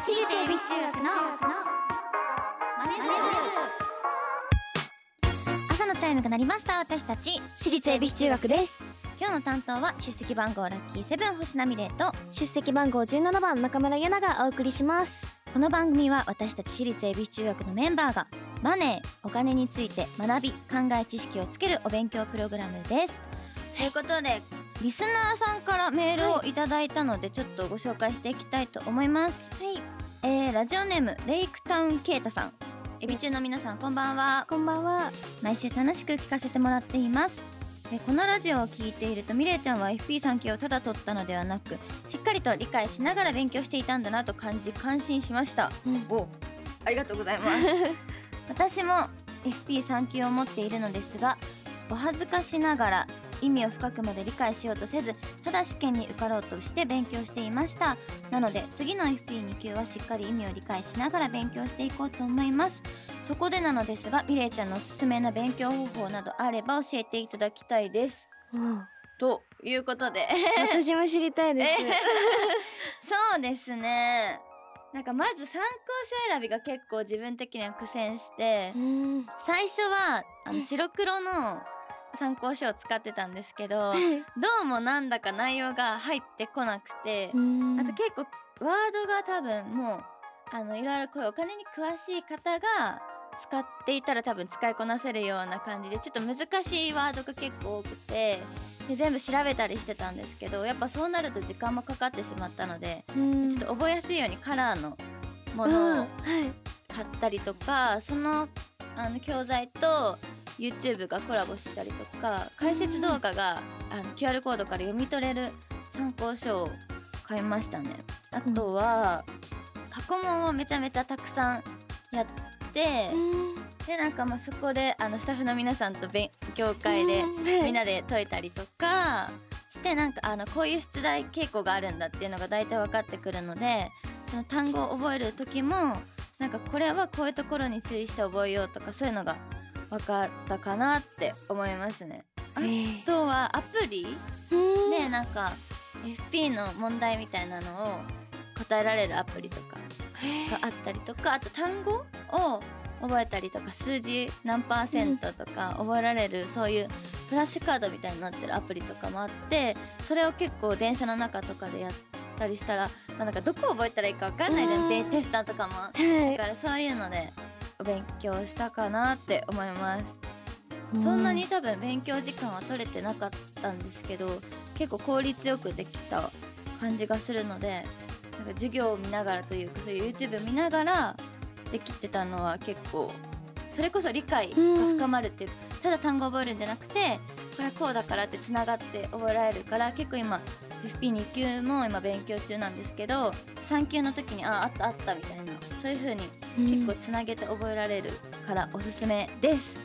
私立恵比寿中学のマネブ朝のチャイムが鳴りました。私たち私立恵比寿中学です。今日の担当は出席番号ラッキーセブン星名美玲と出席番号17番中村ゆながお送りします。この番組は私たち私立恵比寿中学のメンバーがマネーお金について学び考え知識をつけるお勉強プログラムです。ということでリスナーさんからメールをいただいたのでちょっとご紹介していきたいと思います。はい。えー、ラジオネームレイクタウンケイタさん。エビ中の皆さんこんばんは。こんばんは。毎週楽しく聞かせてもらっています。えこのラジオを聞いているとミレイちゃんは FP3 級をただ取ったのではなくしっかりと理解しながら勉強していたんだなと感じ感心しました。おありがとうございます。私も FP3 級を持っているのですがお恥ずかしながら意味を深くまで理解しようとせずただ試験に受かろうとして勉強していました。なので次の FP2 級はしっかり意味を理解しながら勉強していこうと思います。そこでなのですがミレイちゃんのおすすめな勉強方法などあれば教えていただきたいです。うん。ということで。私も知りたいです。そうですね。なんかまず参考書選びが結構自分的には苦戦してうん。最初はあの白黒の参考書を使ってたんですけどどうもなんだか内容が入ってこなくてうん。あと結構ワードが多分もうあのいろいろこうお金に詳しい方が使っていたら多分使いこなせるような感じでちょっと難しいワードが結構多くてで全部調べたりしてたんですけどやっぱそうなると時間もかかってしまったのでうん。ちょっと覚えやすいようにカラーのもうんのをはい。買ったりとかそのあの教材と YouTube がコラボしたりとか解説動画があの QR コードから読み取れる参考書を買いましたね。あとは過去問をめちゃめちゃたくさんやってでなんかまあそこであのスタッフの皆さんと勉強会でみんなで解いたりとかしてなんかあのこういう出題傾向があるんだっていうのが大体分かってくるのでその単語を覚える時もなんかこれはこういうところに注意して覚えようとかそういうのが分かったかなって思いますね。あとはアプリ？でなんか FP の問題みたいなのを答えられるアプリとかがあったりとかあと単語を覚えたりとか数字何パーセントとか覚えられるそういうフラッシュカードみたいになってるアプリとかもあってそれを結構電車の中とかでやったりしたら、まあ、なんかどこ覚えたらいいか分かんないじゃうん。テスターとかも。はい。だからそういうのでお勉強したかなって思います。そんなに多分勉強時間は取れてなかったんですけど結構効率よくできた感じがするのでなんか授業を見ながらというかそういう YouTube 見ながらできてたのは結構それこそ理解が深まるっていう、ただ単語を覚えるんじゃなくてこれはこうだからってつながって覚えられるから結構今 FP2 級も今勉強中なんですけど3級の時にああったあったみたいなそういう風に結構つなげて覚えられるからおすすめです。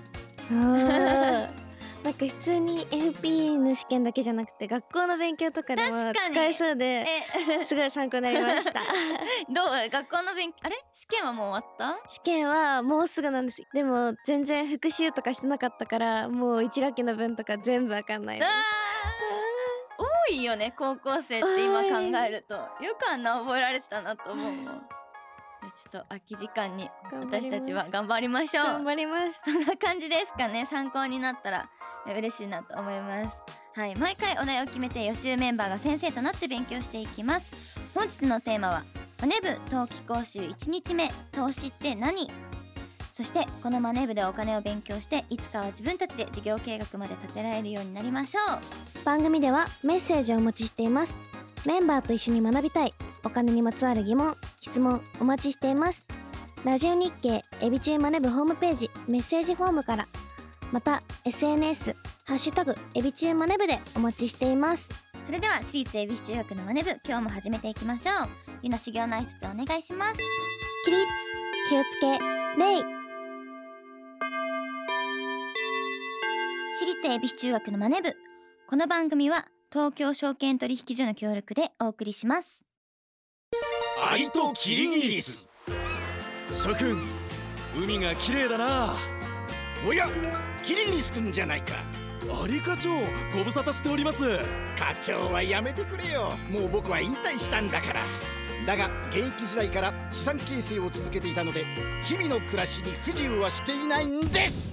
うん なんか普通に FP の試験だけじゃなくて学校の勉強とかでも使えそうでえ。すごい参考になりました。どう？学校の勉強あれ？試験はもう終わっ試験はもうすぐなんです。でも全然復習とかしてなかったからもう1学期の分とか全部わかんないたです。多いよね高校生って今考えると。よくあんな覚えられてたなと思うもん。でちょっと空き時間に私たちは頑張りましょ頑う張ります。そんな感じですかね。参考になったらえ嬉しいなと思います。はい毎回お題を決めて予習メンバーが先生となって勉強していきます。本日のテーマはマネ部冬季講習1日目。投資って何？そしてこのマネ部でお金を勉強していつかは自分たちで事業計画まで立てられるようになりましょう。番組ではメッセージをお待ちしています。メンバーと一緒に学びたいお金にまつわる疑問質問お待ちしています。ラジオ日経エビチューマネブホームページメッセージフォームからまた SNS ハッシュタグエビチューマネブでお待ちしています。それでは私立恵比寿中学のマネ部今日も始めていきましょう。ゆな修行の挨拶お願いします。起立気をつけ礼私立恵比寿中学のマネ部。この番組は東京証券取引所の協力でお送りします。アリとキリギリス。諸君海が綺麗だな。おやキリギリス君じゃないか。アリ課長ご無沙汰しております。課長はやめてくれよ。もう僕は引退したんだから。だが現役時代から資産形成を続けていたので日々の暮らしに不自由はしていないんです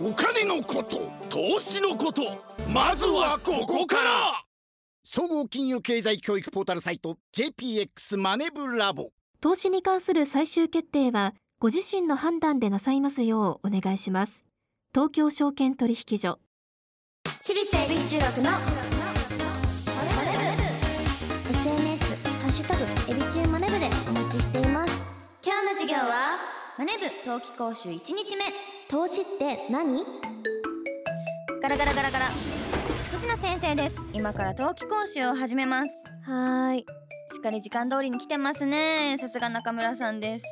お金のこと投資のことまずはここから。総合金融経済教育ポータルサイト JPX マネブラボ。投資に関する最終決定はご自身の判断でなさいますようお願いします。東京証券取引所。私立恵比寿中学の。SNS ハッシュタグエビチューマネブでお待ちしています今日の。授業はマネ部冬季講習1日目。投資って何？ガラガラガラガラ。星野先生です。今から冬季講習を始めます。はーい。しっかり時間通りに来てますね。さすが中村さんです。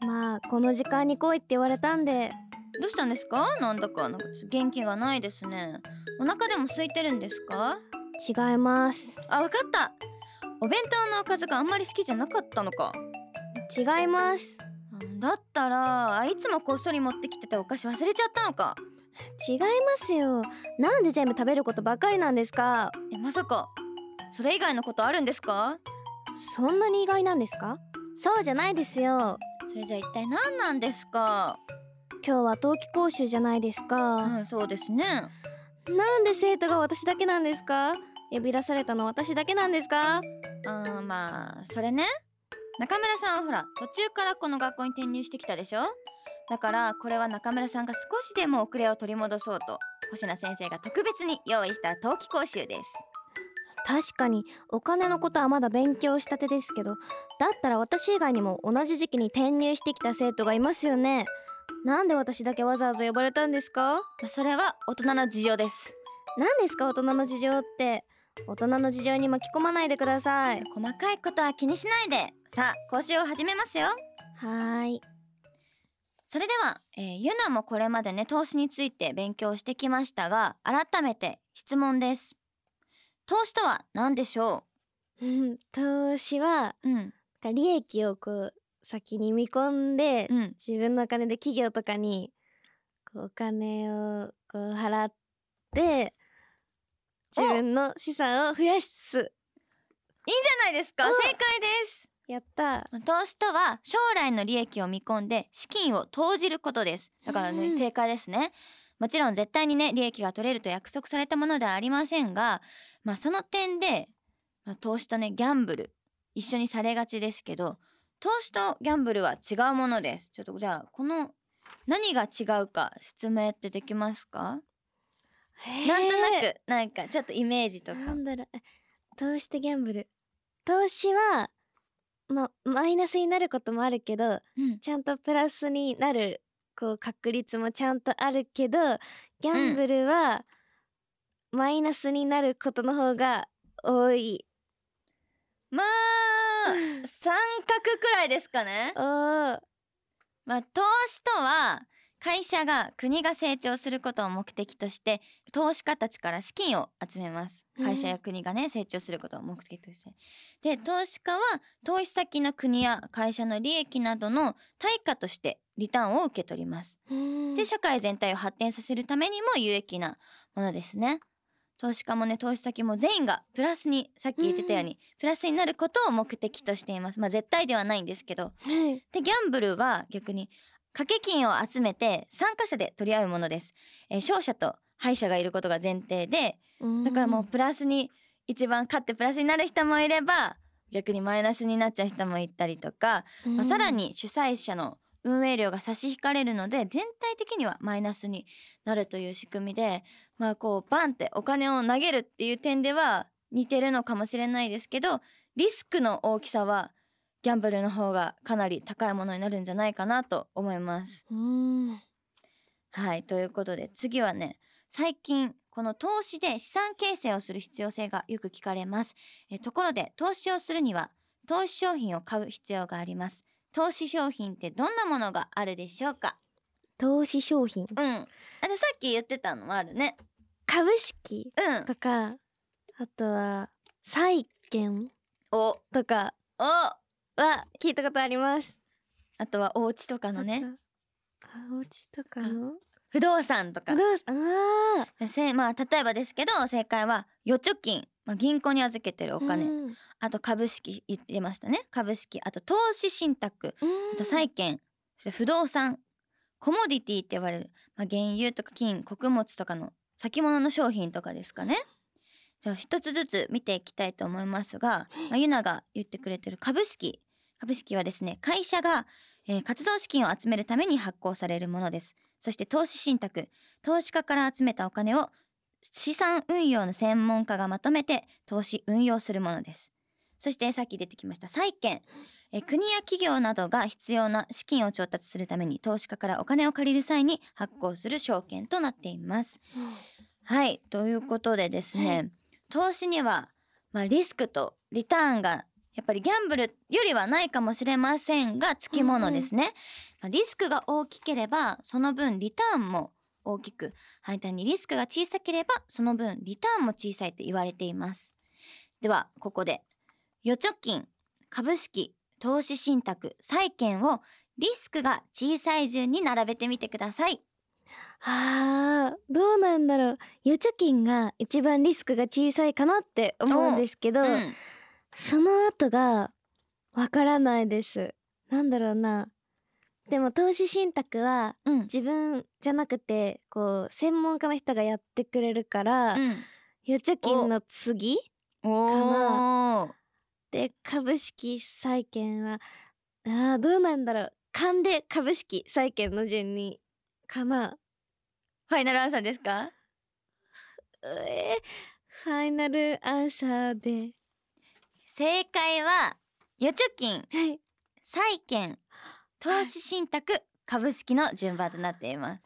まあこの時間に来いって言われたんで。どうしたんですか？なんだかなんか。元気がないですね。お腹でも空いてるんですか？違います。あわかった。お弁当のおかずがあんまり好きじゃなかったのか。違います。うんだったらあいつもこっそり持ってきてたお菓子忘れちゃったのか。違いますよ。なんで全部食べることばっかりなんですか？えまさか。それ以外のことあるんですか？そんなに意外なんですか？そうじゃないですよ。それじゃあ一体何なんですか？今日は冬季講習じゃないですか、うんそうですね。なんで生徒が私だけなんですか？呼び出されたの私だけなんですか？うんまあそれね中村さんはほら途中からこの学校に転入してきたでしょ？だからこれは中村さんが少しでも遅れを取り戻そうと星名先生が特別に用意した冬季講習です。確かにお金のことはまだ勉強したてですけどだったら私以外にも同じ時期に転入してきた生徒がいますよね。なんで私だけわざわざ呼ばれたんですかそれは大人の事情です何ですか大人の事情って大人の事情に巻き込まないでください。細かいことは気にしないで。さあ講習を始めますよ。はーい。それでは、えー、ゆなもこれまでね投資について勉強してきましたが改めて質問です。投資とは何でしょう？ん投資はううん利益をこう先に見込んで、うん。自分のお金で企業とかにこうお金をこう払って自分の資産を増やすいいんじゃないですか？うん。正解です。やった。投資とは将来の利益を見込んで資金を投じることです。だからね、うん。正解ですね。もちろん絶対にね利益が取れると約束されたものではありませんがまあその点で、まあ、投資とねギャンブル一緒にされがちですけど投資とギャンブルは違うものです。ちょっとじゃあこの何が違うか説明ってできますか？なんとなくなんかちょっとイメージとか。なんだろう。え投資とギャンブル。投資はまマイナスになることもあるけどうん。ちゃんとプラスになるこう確率もちゃんとあるけどギャンブルはマイナスになることの方が多い。まあ 三角くらいですかね。おー。まあ、投資とは会社が国が成長することを目的として投資家たちから資金を集めます。うん。会社や国がね成長することを目的として。で投資家は投資先の国や会社の利益などの対価としてリターンを受け取ります。うん。で社会全体を発展させるためにも有益なものですね。投資家もね投資先も全員がプラスにさっき言ってたように、プラスになることを目的としています。まあ絶対ではないんですけど。はい。でギャンブルは逆に掛け金を集めて参加者で取り合うものです、えー勝者と敗者がいることが前提でだからもうプラスに一番勝ってプラスになる人もいれば逆にマイナスになっちゃう人もいたりとか、うん、まあ、さらに主催者の運営量が差し引かれるので全体的にはマイナスになるという仕組みでまあこうバンってお金を投げるっていう点では似てるのかもしれないですけどリスクの大きさはギャンブルの方がかなり高いものになるんじゃないかなと思います。うん。はいということで次はね最近この投資で資産形成をする必要性がよく聞かれます。えところで投資をするには投資商品を買う必要があります。投資商品ってどんなものがあるでしょうか？投資商品？うん。あでさっき言ってたのもあるね。株式うん。とかあとは債券お。とか。お。あは聞いたことあります。とはお家とかのね。あお家とかの？不動産とか。不動産？あせまあ例えばですけど正解は預貯金、まあ、銀行に預けてるーお金、うん。あと株式入れましたね。株式。あと投資信託。あと債券。そして不動産。コモディティって言われる、まあ、原油とか金穀物とかの先物の商品とかですかね。じゃあ一つずつ見ていきたいと思いますが、まあ、ゆなが言ってくれてる株式株式はですね会社が、えー活動資金を集めるために発行されるものです。そして投資信託投資家から集めたお金を資産運用の専門家がまとめて投資運用するものです。そしてさっき出てきました債券。えー国や企業などが必要な資金を調達するために投資家からお金を借りる際に発行する証券となっています。はいということでですね投資には、まあ、リスクとリターンがやっぱりギャンブルよりはないかもしれませんがつきものですね、まあリスクが大きければその分リターンも大きく反対にリスクが小さければその分リターンも小さいと言われています。ではここで預貯金株式投資信託債券をリスクが小さい順に並べてみてください。あーどうなんだろう。預貯金が一番リスクが小さいかなって思うんですけど、うんその後がわからないです。なんだろうな。でも投資信託はうん。自分じゃなくてこう専門家の人がやってくれるから、うん。預貯金の次おー。で株式債券はあーどうなんだろう。勘で株式債券の順にかな。ファイナルアンサーですか？えーファイナルアンサーで正解は預貯金はい。債券投資信託株式の順番となっています。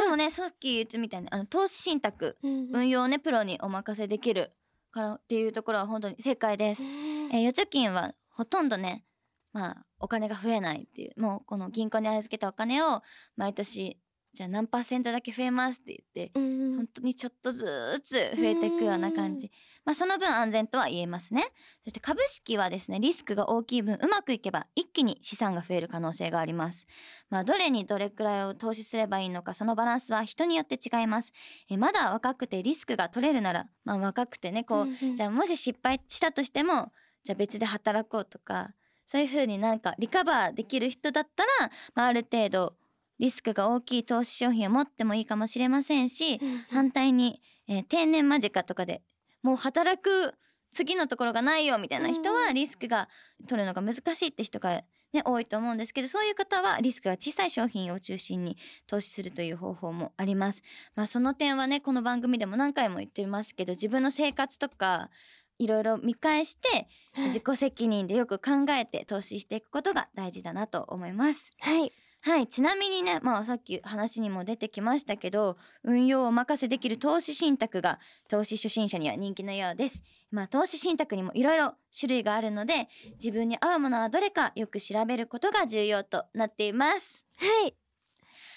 あでもねさっき言ったみたいにあの投資信託ーうん。運用をねプロにお任せできるからっていうところは本当に正解です、えー預貯金はほとんどねまあお金が増えないっていうもうこの銀行に預けたお金を毎年じゃあ何パーセントだけ増えますって言ってうんうん。本当にちょっとずつ増えていくような感じ。まあその分安全とは言えますね。そして株式はですねリスクが大きい分うまくいけば一気に資産が増える可能性があります。まあどれにどれくらいを投資すればいいのかそのバランスは人によって違います。えまだ若くてリスクが取れるならまあ若くてねこう、うんうん。じゃあもし失敗したとしてもじゃあ別で働こうとかそういう風になんかリカバーできる人だったら、まあ、ある程度リスクが大きい投資商品を持ってもいいかもしれませんし、反対に、えー定年間近とかでもう働く次のところがないよみたいな人はリスクが取るのが難しいって人が、ね、多いと思うんですけどそういう方はリスクが小さい商品を中心に投資するという方法もあります。まあ、その点はねこの番組でも何回も言ってますけど自分の生活とかいろいろ見返して自己責任でよく考えて投資していくことが大事だなと思います。はいはいちなみにねまあさっき話にも出てきましたけど運用をお任せできる投資信託が投資初心者には人気のようです。まあ投資信託にもいろいろ種類があるので自分に合うものはどれかよく調べることが重要となっています。はい。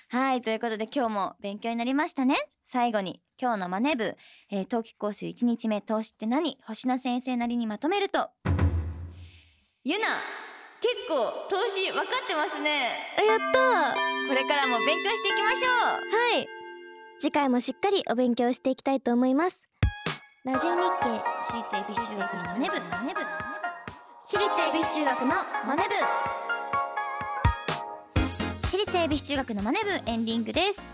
はいということで今日も勉強になりましたね。最後に今日のマネ部、えー、冬季講習1日目投資って何？星名先生なりにまとめるとゆな結構投資分かってますね。あやったー。これからも勉強していきましょう。はい。次回もしっかりお勉強していきたいと思います。ラジオ日経私立恵比寿中学のマネ部。私立恵比寿中学のマネ私立恵比寿中学のマネ部エンディングです。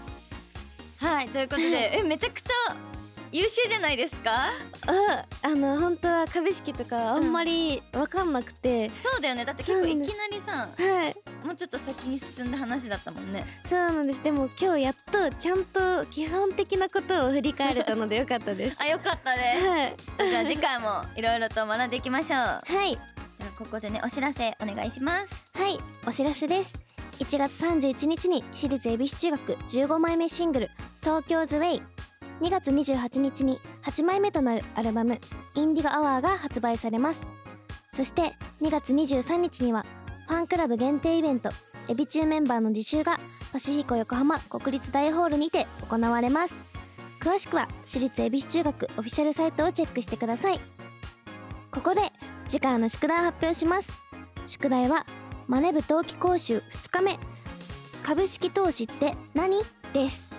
はいということで。えめちゃくちゃ優秀じゃないですか？部ああの本当は株式とかあんまりわかんなくて、そうだよね。だって結構いきなりさはい。もうちょっと先に進んだ話だったもんね。そうなんです。でも今日やっとちゃんと基本的なことを振り返れたのでよかったです。あよかったですはい。じゃあ次回もいろいろと学んでいきましょう。はい。ではここでねお知らせお願いします。はい。お知らせです。1月31日に私立恵比寿中学15枚目シングル「東京ズウェイ」2月28日に8枚目となるアルバム「インディゴアワー」が発売されます。そして2月23日にはファンクラブ限定イベントエビ中メンバーの自習がパシフィコ横浜国立大ホールにて行われます。詳しくは私立恵比寿中学オフィシャルサイトをチェックしてください。ここで次回の宿題を発表します。宿題はマネ部冬季講習2日目。株式投資って何？です。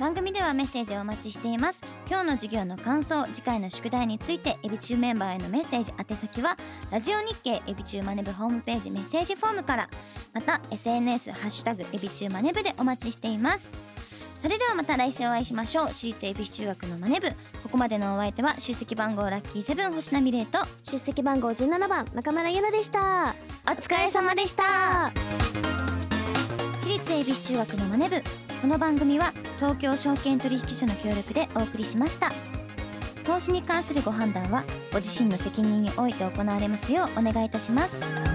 番組ではメッセージをお待ちしています。今日の授業の感想次回の宿題についてエビチューメンバーへのメッセージ宛先はラジオ日経エビチューマネブホームページメッセージフォームからまた SNS ハッシュタグエビチューマネブでお待ちしています。それではまた来週お会いしましょう。私立恵比寿中学のマネ部。ここまでのお相手は出席番号ラッキーセブン星名美玲と出席番号17番中村ゆなでした。お疲れ様でした。私立恵比寿中学のマネ部この番組は東京証券取引所の協力でお送りしました。投資に関するご判断はご自身の責任において行われますようお願いいたします。